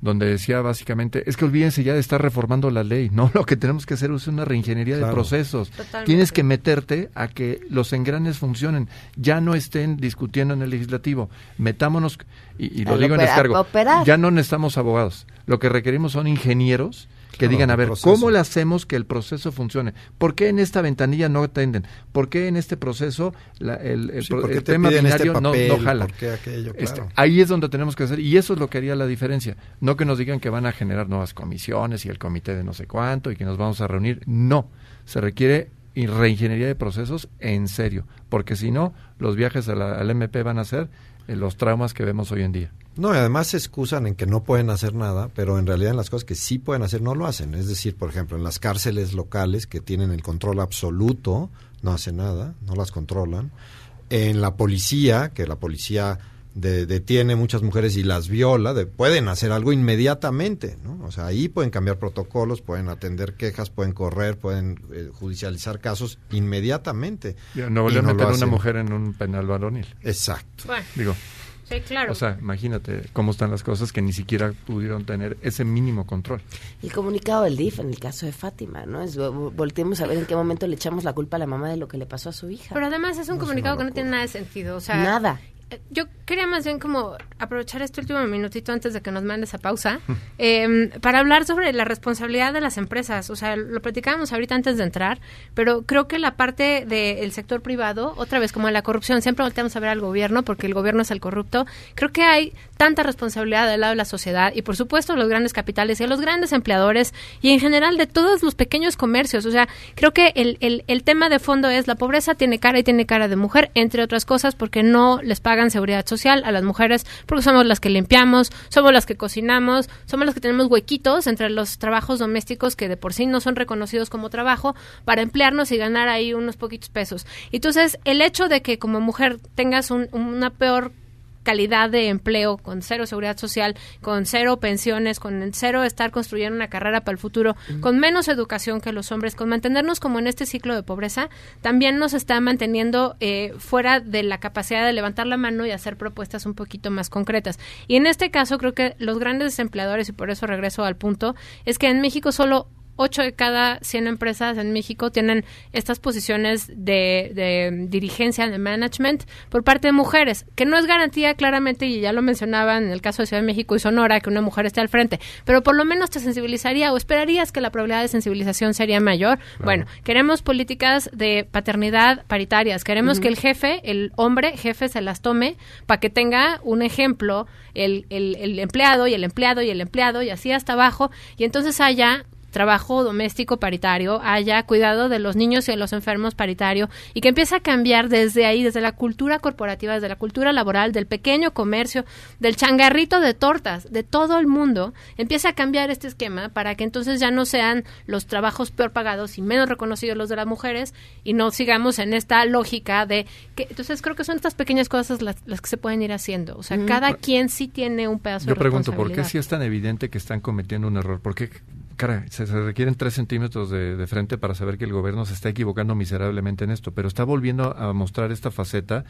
donde decía básicamente, es que olvídense ya de estar reformando la ley, no, lo que tenemos que hacer es una reingeniería de procesos. Totalmente. Tienes que meterte a que los engranes funcionen, ya no estén discutiendo en el legislativo, metámonos, y, y lo digo en opera- descargo, operar. ya no necesitamos abogados, lo que requerimos son ingenieros que Claro, digan, a ver, proceso. ¿cómo le hacemos que el proceso funcione? ¿Por qué en esta ventanilla no atenden? ¿Por qué en este proceso la- el, el Sí, pro- ¿por qué el te tema este binario no- no, jala? Este, ahí es donde tenemos que hacer, y eso es lo que haría la diferencia. No que nos digan que van a generar nuevas comisiones y el comité de no sé cuánto y que nos vamos a reunir. No, se requiere y reingeniería de procesos en serio, porque si no, los viajes a la- al MP van a ser eh, los traumas que vemos hoy en día. No, y además se excusan en que no pueden hacer nada, pero en realidad en las cosas que sí pueden hacer no lo hacen. Es decir, por ejemplo, en las cárceles locales que tienen el control absoluto, no hacen nada, no las controlan. En la policía, que la policía de- detiene muchas mujeres y las viola, de- pueden hacer algo inmediatamente, ¿no? O sea, ahí pueden cambiar protocolos, pueden atender quejas, pueden correr, pueden eh, judicializar casos inmediatamente. Ya, Nuevo Y León no lo meten a una mujer en un penal varonil. Exacto. Bueno, Digo, sí, claro. o sea, imagínate cómo están las cosas que ni siquiera pudieron tener ese mínimo control. El comunicado del DIF en el caso de Fátima, ¿no? Es, vo- volteemos a ver en qué momento le echamos la culpa a la mamá de lo que le pasó a su hija. Pero además es un comunicado que no tiene nada de sentido. O sea, Nada. Yo quería más bien como aprovechar este último minutito antes de que nos mandes a pausa eh, para hablar sobre la responsabilidad de las empresas. O sea, lo platicábamos ahorita antes de entrar, pero creo que la parte del sector privado, otra vez como la corrupción, siempre volteamos a ver al gobierno porque el gobierno es el corrupto. Creo que hay tanta responsabilidad del lado de la sociedad y por supuesto los grandes capitales y los grandes empleadores y en general de todos los pequeños comercios. O sea, creo que el, el, el tema de fondo es la pobreza tiene cara y tiene cara de mujer, entre otras cosas, porque no les pagan seguridad social a las mujeres, porque somos las que limpiamos, somos las que cocinamos, somos las que tenemos huequitos entre los trabajos domésticos que de por sí no son reconocidos como trabajo para emplearnos y ganar ahí unos poquitos pesos. Entonces, el hecho de que como mujer tengas un- una peor calidad de empleo, con cero seguridad social, con cero pensiones, con cero estar construyendo una carrera para el futuro, con menos educación que los hombres, con mantenernos como en este ciclo de pobreza, también nos está manteniendo eh, fuera de la capacidad de levantar la mano y hacer propuestas un poquito más concretas. Y en este caso creo que los grandes empleadores, y por eso regreso al punto, es que en México solo 8 de cada 100 empresas en México tienen estas posiciones de, de dirigencia, de management, por parte de mujeres, que no es garantía claramente, y ya lo mencionaban en el caso de Ciudad de México y Sonora, que una mujer esté al frente, pero por lo menos te sensibilizaría o esperarías que la probabilidad de sensibilización sería mayor. Bueno, queremos políticas de paternidad paritarias, queremos que el jefe, el hombre jefe, se las tome para que tenga un ejemplo el, el, el empleado y el empleado y el empleado y así hasta abajo, y entonces haya trabajo doméstico paritario, haya cuidado de los niños y de los enfermos paritario y que empiece a cambiar desde ahí, desde la cultura corporativa, desde la cultura laboral, del pequeño comercio, del changarrito de tortas, de todo el mundo, empiece a cambiar este esquema para que entonces ya no sean los trabajos peor pagados y menos reconocidos los de las mujeres y no sigamos en esta lógica de que entonces creo que son estas pequeñas cosas las, las que se pueden ir haciendo, o sea, Ujú. cada quien sí tiene un pedazo Yo de pregunto, ¿por qué si es tan evidente que están cometiendo un error? ¿Por qué, cara, se, requieren tres centímetros de, de frente para saber que el gobierno se está equivocando miserablemente en esto? Pero está volviendo a mostrar esta faceta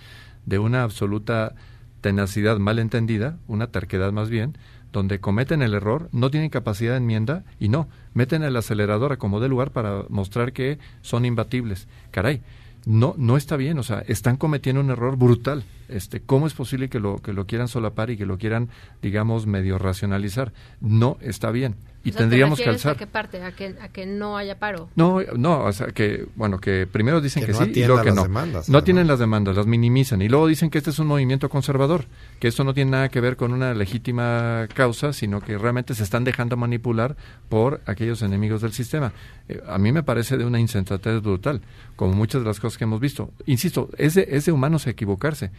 de una absoluta tenacidad mal entendida, una terquedad más bien, donde cometen el error, no tienen capacidad de enmienda y no, meten el acelerador a como de lugar para mostrar que son imbatibles. Caray, no no está bien, o sea, están cometiendo un error brutal. Este, ¿cómo es posible que lo que lo quieran solapar y que lo quieran, digamos, medio racionalizar? No está bien y O sea, ¿te tendríamos que alzar. ¿A qué parte? ¿A que, a que no haya paro? No, no, o sea, que, bueno, que primero dicen Que que, no sí y luego que las no. demandas, no además. tienen las demandas, las minimizan. Y luego dicen que este es un movimiento conservador, que esto no tiene nada que ver con una legítima causa, sino que realmente se están dejando manipular por aquellos enemigos del sistema. Eh, a mí me parece de una insensatez brutal, como muchas de las cosas que hemos visto. Insisto, es de, es de humanos equivocarse,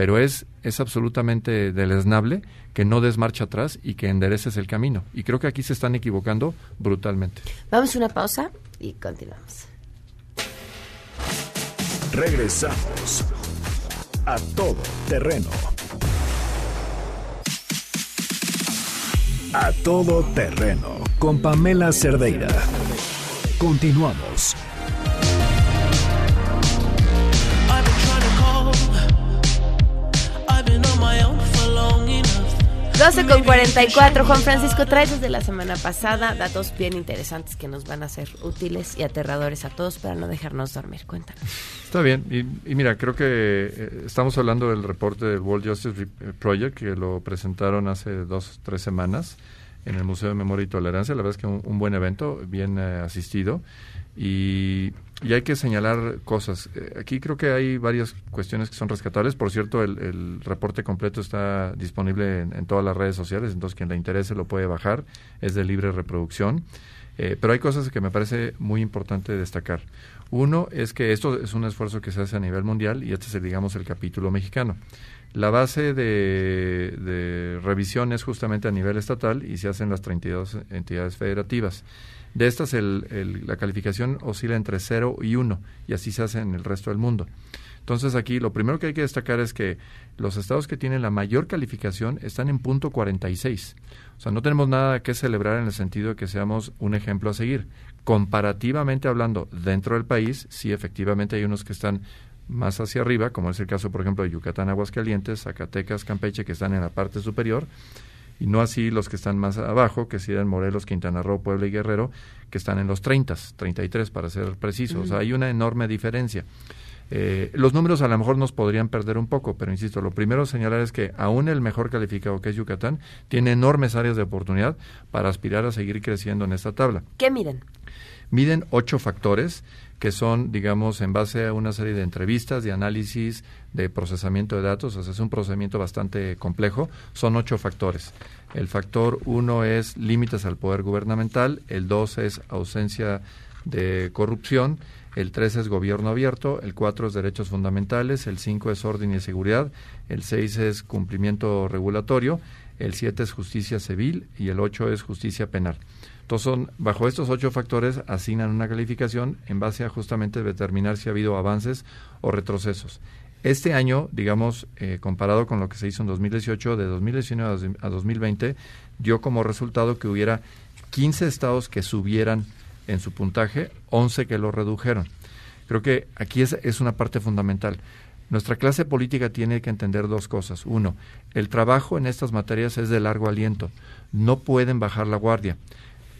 pero es, es absolutamente deleznable que no des marcha atrás y que endereces el camino. Y creo que aquí se están equivocando brutalmente. Vamos a una pausa y continuamos. Regresamos a todo terreno. A todo terreno con Pamela Cerdeira. Continuamos. 12 con 44. Juan Francisco, traes desde la semana pasada datos bien interesantes que nos van a ser útiles y aterradores a todos para no dejarnos dormir. Cuéntanos. Está bien. Y, mira, creo que eh, estamos hablando del reporte del World Justice eh, Project que lo presentaron hace dos, tres semanas en el Museo de Memoria y Tolerancia. La verdad es que un, un buen evento, bien eh, asistido. Y, hay que señalar cosas. Eh, aquí creo que hay varias cuestiones que son rescatables. Por cierto, el, reporte completo está disponible en, todas las redes sociales, entonces quien le interese lo puede bajar. Es de libre reproducción. Eh, pero hay cosas que me parece muy importante destacar. Uno es que esto es un esfuerzo que se hace a nivel mundial y este es, digamos, el capítulo mexicano. La base de, de revisión es justamente a nivel estatal y se hacen las 32 entidades federativas. De estas, el, la calificación oscila entre 0 y 1 y así se hace en el resto del mundo. Entonces aquí lo primero que hay que destacar es que los estados que tienen la mayor calificación están en punto 46. O sea, no tenemos nada que celebrar en el sentido de que seamos un ejemplo a seguir. Comparativamente hablando, dentro del país, sí efectivamente hay unos que están más hacia arriba, como es el caso, por ejemplo, de Yucatán, Aguascalientes, Zacatecas, Campeche, que están en la parte superior, y no así los que están más abajo, que serían Morelos, Quintana Roo, Puebla y Guerrero, que están en los 30, 33 para ser precisos. O sea, hay una enorme diferencia. Eh, los números a lo mejor nos podrían perder un poco, pero insisto, lo primero a señalar es que aún el mejor calificado que es Yucatán tiene enormes áreas de oportunidad para aspirar a seguir creciendo en esta tabla. ¿Qué miden? Miden ocho factores que son, digamos, en base a una serie de entrevistas, de análisis, de procesamiento de datos, o sea, es un procesamiento bastante complejo, son ocho factores. El factor uno es límites al poder gubernamental, el dos es ausencia de corrupción, el tres es gobierno abierto, el cuatro es derechos fundamentales, el cinco es orden y seguridad, el seis es cumplimiento regulatorio, el siete es justicia civil y el ocho es justicia penal. Entonces, bajo estos ocho factores asignan una calificación en base a justamente determinar si ha habido avances o retrocesos. Este año, digamos, eh, comparado con lo que se hizo en 2018, de 2019 a 2020, dio como resultado que hubiera 15 estados que subieran en su puntaje, 11 que lo redujeron. Creo que aquí es, es una parte fundamental. Nuestra clase política tiene que entender dos cosas. Uno, el trabajo en estas materias es de largo aliento. No pueden bajar la guardia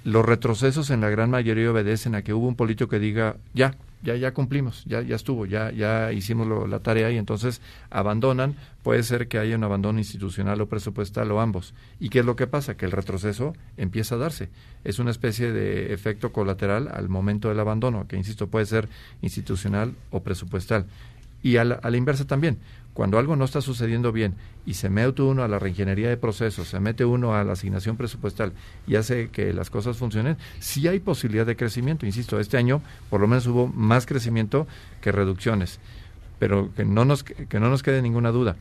los retrocesos en la gran mayoría obedecen a que hubo un político que diga, ya, ya, ya cumplimos, ya, ya estuvo, ya, ya hicimos la tarea y entonces abandonan. Puede ser que haya un abandono institucional o presupuestal o ambos. ¿Y qué es lo que pasa? Que el retroceso empieza a darse. Es una especie de efecto colateral al momento del abandono, que insisto, puede ser institucional o presupuestal. Y a la inversa también cuando algo no está sucediendo bien y se mete uno a la reingeniería de procesos, se mete uno a la asignación presupuestal y hace que las cosas funcionen, sí hay posibilidad de crecimiento. Insisto, este año por lo menos hubo más crecimiento que reducciones, pero que no nos, que no nos quede ninguna duda.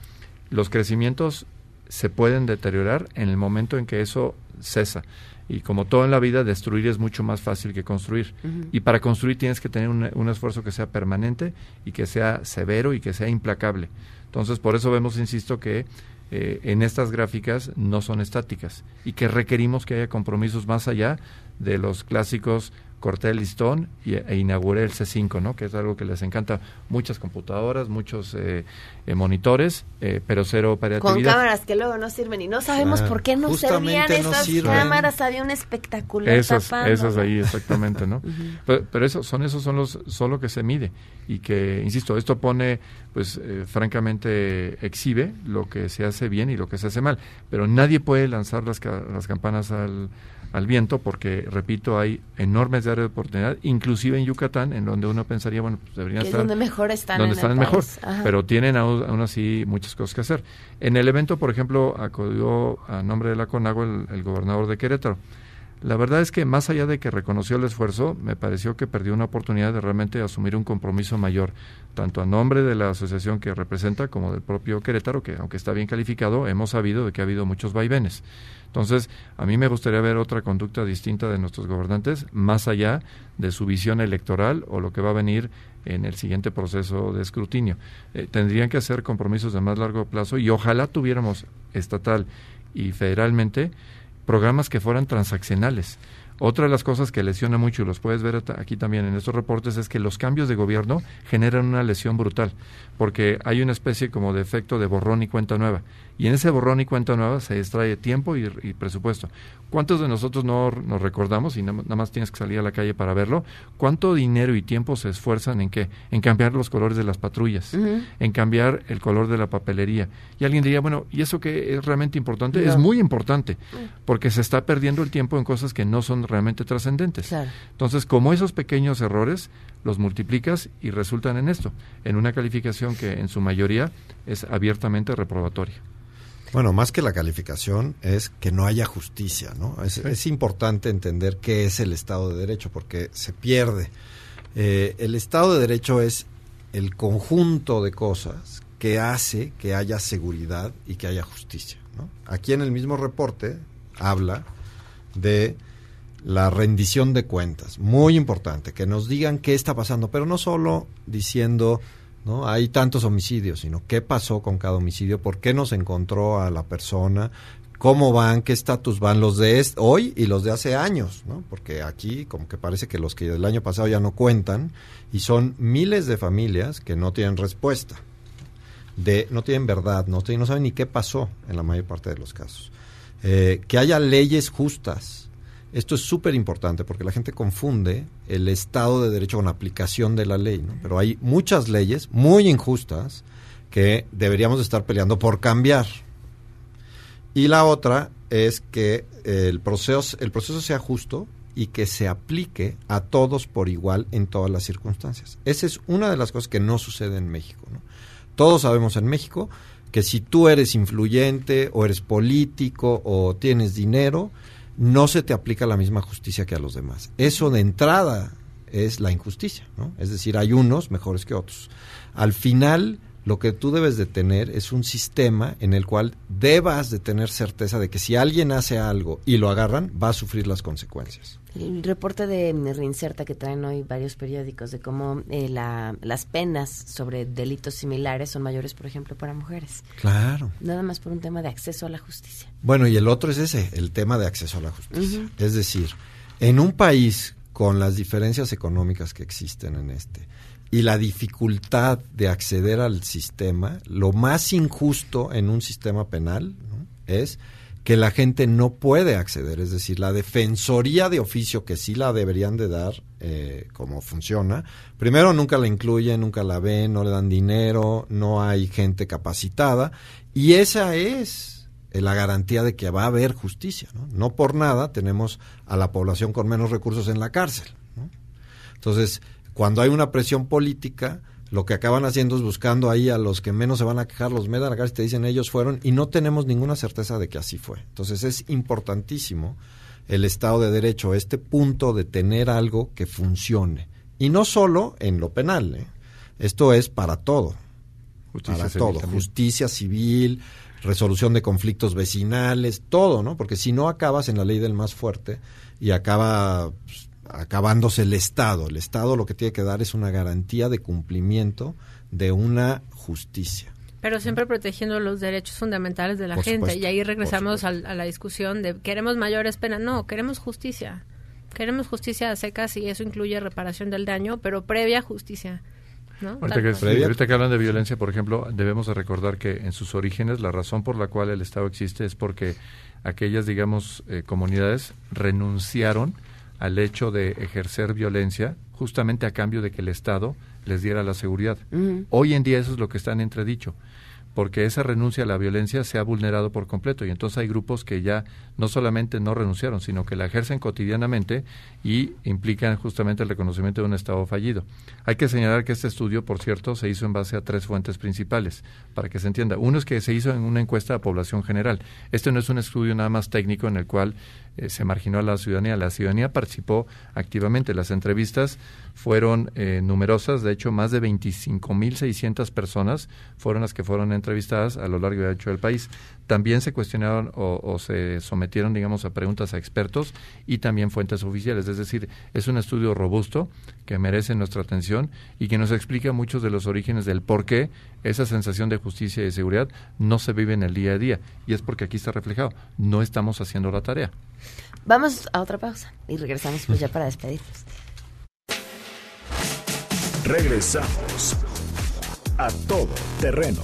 Los crecimientos se pueden deteriorar en el momento en que eso cesa. Y como todo en la vida, destruir es mucho más fácil que construir. Y para construir tienes que tener un, esfuerzo que sea permanente y que sea severo y que sea implacable. Entonces, por eso vemos, insisto, que eh, en estas gráficas no son estáticas y que requerimos que haya compromisos más allá de los clásicos corté el listón y, e inauguré el C5, ¿no? que es algo que les encanta. Muchas computadoras, muchos eh, eh, monitores, eh, pero cero operatividad. Con cámaras que luego no sirven y no sabemos por qué no servían esas cámaras. Había un espectacular esas, esas ahí, exactamente, ¿no? pero, eso, son esos son los solo que se mide y que, insisto, esto pone, pues, francamente exhibe lo que se hace bien y lo que se hace mal. Pero nadie puede lanzar las, las campanas al al viento porque, repito, hay enormes áreas de oportunidad, inclusive en Yucatán, en donde uno pensaría, bueno, pues deberían estar... donde mejor están donde están mejor, pero tienen aún, así muchas cosas que hacer. En el evento, por ejemplo, acudió a nombre de la CONAGUA el gobernador de Querétaro. La verdad es que más allá de que reconoció el esfuerzo, me pareció que perdió una oportunidad de realmente asumir un compromiso mayor, tanto a nombre de la asociación que representa como del propio Querétaro, que aunque está bien calificado, hemos sabido de que ha habido muchos vaivenes. Entonces, a mí me gustaría ver otra conducta distinta de nuestros gobernantes, más allá de su visión electoral o lo que va a venir en el siguiente proceso de escrutinio. Eh, tendrían que hacer compromisos de más largo plazo y ojalá tuviéramos estatal y federalmente programas que fueran transaccionales. Otra de las cosas que lesiona mucho, y los puedes ver aquí también en estos reportes, es que los cambios de gobierno generan una lesión brutal, porque hay una especie como de efecto de borrón y cuenta nueva. Y en ese borrón y cuenta nueva se extrae tiempo y, presupuesto. ¿Cuántos de nosotros no nos recordamos, y nada más tienes que salir a la calle para verlo, cuánto dinero y tiempo se esfuerzan en qué? En cambiar los colores de las patrullas, en cambiar el color de la papelería. Y alguien diría, bueno, ¿y eso que es realmente importante? Es muy importante, porque se está perdiendo el tiempo en cosas que no son realmente trascendentes. Entonces, como esos pequeños errores los multiplicas y resultan en esto, en una calificación que en su mayoría es abiertamente reprobatoria. Bueno, más que la calificación es que no haya justicia, ¿no? Es, importante entender qué es el Estado de Derecho porque se pierde. Eh, el Estado de Derecho es el conjunto de cosas que hace que haya seguridad y que haya justicia. ¿no? Aquí en el mismo reporte habla de la rendición de cuentas. Muy importante, que nos digan qué está pasando, pero no solo diciendo, ¿no? Hay tantos homicidios, sino qué pasó con cada homicidio, por qué nos encontró a la persona, cómo van, qué estatus van los de hoy y los de hace años, ¿no? Porque aquí como que parece que los que del año pasado ya no cuentan y son miles de familias que no tienen respuesta, de no tienen verdad, no, no saben ni qué pasó en la mayor parte de los casos. Eh, que haya leyes justas, esto es súper importante porque la gente confunde el Estado de Derecho con la aplicación de la ley, pero hay muchas leyes muy injustas que deberíamos estar peleando por cambiar. Y la otra es que el proceso, el proceso sea justo y que se aplique a todos por igual en todas las circunstancias. Esa es una de las cosas que no sucede en México. Todos sabemos en México que si tú eres influyente o eres político o tienes dinero, no se te aplica la misma justicia que a los demás. Eso de entrada es la injusticia, ¿no? Es decir, hay unos mejores que otros. Al final, lo que tú debes de tener es un sistema en el cual debas de tener certeza de que si alguien hace algo y lo agarran, va a sufrir las consecuencias. El reporte de Reinserta que traen hoy varios periódicos de cómo eh, las penas sobre delitos similares son mayores, por ejemplo, para mujeres. Claro. Nada más por un tema de acceso a la justicia. Bueno, y el otro es ese, el tema de acceso a la justicia. Es decir, en un país con las diferencias económicas que existen en este y la dificultad de acceder al sistema, lo más injusto en un sistema penal es que la gente no puede acceder, es decir, la defensoría de oficio que sí la deberían de dar, eh, como funciona, primero nunca la incluyen, nunca la ven, no le dan dinero, no hay gente capacitada, y esa es eh, la garantía de que va a haber justicia. No, no por nada tenemos a la población con menos recursos en la cárcel. Entonces, cuando hay una presión política, lo que acaban haciendo es buscando ahí a los que menos se van a quejar, los medan acá y te dicen ellos fueron y no tenemos ninguna certeza de que así fue. Entonces es importantísimo el Estado de Derecho, este punto de tener algo que funcione. Y no solo en lo penal, ¿eh? esto es para todo. Justicia para todo, justicia civil, resolución de conflictos vecinales, todo, ¿no? Porque si no acabas en la ley del más fuerte y acaba pues, acabándose el Estado. El Estado lo que tiene que dar es una garantía de cumplimiento de una justicia. Pero siempre protegiendo los derechos fundamentales de la gente. y ahí regresamos a, la discusión de queremos mayores penas. No, queremos justicia. Queremos justicia a secas y eso incluye reparación del daño, pero previa justicia. ¿no? Ahorita, que, ahorita que hablan de violencia, por ejemplo, debemos de recordar que en sus orígenes la razón por la cual el Estado existe es porque aquellas, digamos, eh, comunidades renunciaron al hecho de ejercer violencia justamente a cambio de que el Estado les diera la seguridad. Hoy en día eso es lo que está en entredicho porque esa renuncia a la violencia se ha vulnerado por completo y entonces hay grupos que ya no solamente no renunciaron, sino que la ejercen cotidianamente y implican justamente el reconocimiento de un Estado fallido. Hay que señalar que este estudio, por cierto, se hizo en base a tres fuentes principales, para que se entienda. Uno es que se hizo en una encuesta a población general. Este no es un estudio nada más técnico en el cual eh, se marginó a la ciudadanía. La ciudadanía participó activamente. Las entrevistas fueron eh, numerosas, de hecho, más de 25.600 personas fueron las que fueron entrevistadas a lo largo y ancho del país. También se cuestionaron o, se sometieron, digamos, a preguntas a expertos y también fuentes oficiales. Es decir, es un estudio robusto que merece nuestra atención y que nos explica muchos de los orígenes del por qué esa sensación de justicia y de seguridad no se vive en el día a día. Y es porque aquí está reflejado, no estamos haciendo la tarea. Vamos a otra pausa y regresamos pues ya para despedirnos. Regresamos a todo terreno.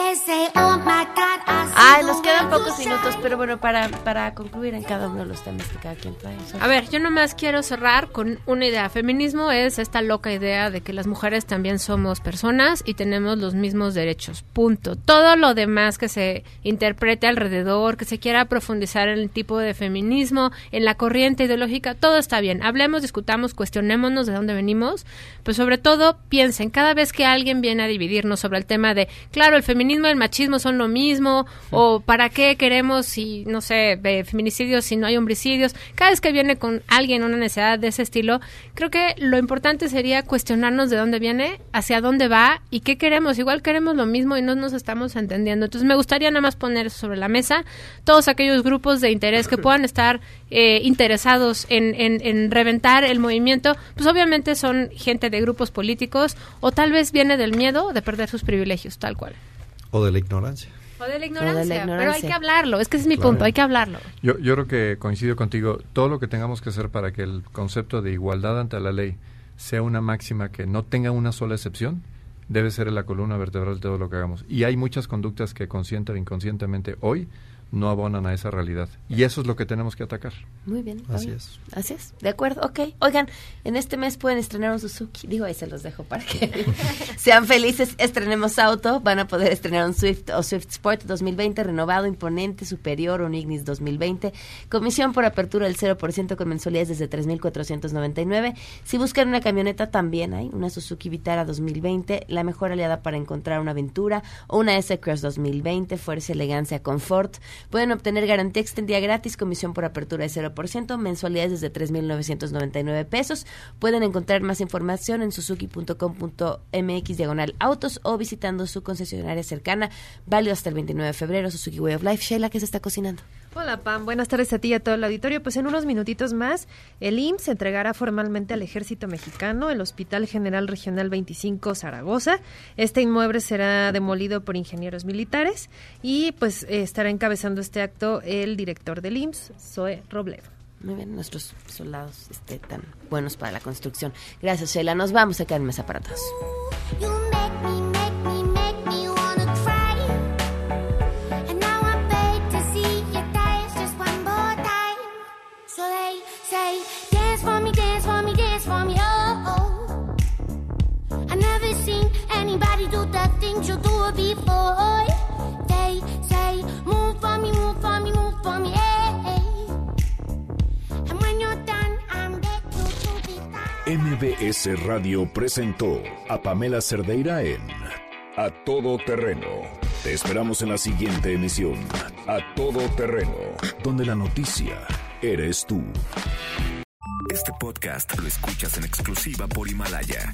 Ay, nos quedan pocos minutos, pero bueno, para, para concluir en cada uno de los temas que cada quien trae. A ver, yo nomás quiero cerrar con una idea. Feminismo es esta loca idea de que las mujeres también somos personas y tenemos los mismos derechos. Punto. Todo lo demás que se interprete alrededor, que se quiera profundizar en el tipo de feminismo, en la corriente ideológica, todo está bien. Hablemos, discutamos, cuestionémonos de dónde venimos, pero sobre todo piensen, cada vez que alguien viene a dividirnos sobre el tema de, claro, el feminismo y el machismo son lo mismo, o para qué queremos, si, no sé, feminicidios si no hay homicidios. Cada vez que viene con alguien una necesidad de ese estilo, creo que lo importante sería cuestionarnos de dónde viene, hacia dónde va y qué queremos. Igual queremos lo mismo y no nos estamos entendiendo. Entonces me gustaría nada más poner sobre la mesa todos aquellos grupos de interés que puedan estar eh, interesados en, en, en reventar el movimiento, pues obviamente son gente de grupos políticos o tal vez viene del miedo de perder sus privilegios, tal cual. O de la ignorancia. O de la ignorancia, pero hay que hablarlo, es que ese es mi punto, hay que hablarlo. Yo, yo creo que coincido contigo, todo lo que tengamos que hacer para que el concepto de igualdad ante la ley sea una máxima que no tenga una sola excepción, debe ser la columna vertebral de todo lo que hagamos. Y hay muchas conductas que consciente o inconscientemente hoy no abonan a esa realidad. Y eso es lo que tenemos que atacar. Muy bien. Así es. Así es. De acuerdo, ok. Oigan, en este mes pueden estrenar un Suzuki. Digo, ahí se los dejo para que sean felices. Estrenemos auto. Van a poder estrenar un Swift o Swift Sport 2020 renovado, imponente, superior, un Ignis 2020. Comisión por apertura del 0% con mensualidades desde 3.499. Si buscan una camioneta, también hay una Suzuki Vitara 2020, la mejor aliada para encontrar una aventura, o una S-Cross 2020, fuerza, elegancia, confort. Pueden obtener garantía extendida gratis, comisión por apertura de 0%, mensualidades desde 3.999 pesos. Pueden encontrar más información en suzuki.com.mx diagonal autos o visitando su concesionaria cercana. Válido hasta el 29 de febrero, Suzuki Way of Life. Sheila, ¿qué se está cocinando? Hola Pam, buenas tardes a ti y a todo el auditorio. Pues en unos minutitos más, el IMSS entregará formalmente al Ejército Mexicano el Hospital General Regional 25 Zaragoza. Este inmueble será demolido por ingenieros militares y pues eh, estará encabezando este acto el director del IMSS, Zoe Robledo. Muy bien, nuestros soldados este, tan buenos para la construcción. Gracias, Sheila. Nos vamos a quedar en mesa things you do before. They say, move for me, move for me, move for me, hey, hey. And when you're done, I'm back to, to be done. MBS Radio presentó a Pamela Cerdeira en A Todo Terreno. Te esperamos en la siguiente emisión, A Todo Terreno, donde la noticia eres tú. Este podcast lo escuchas en exclusiva por Himalaya.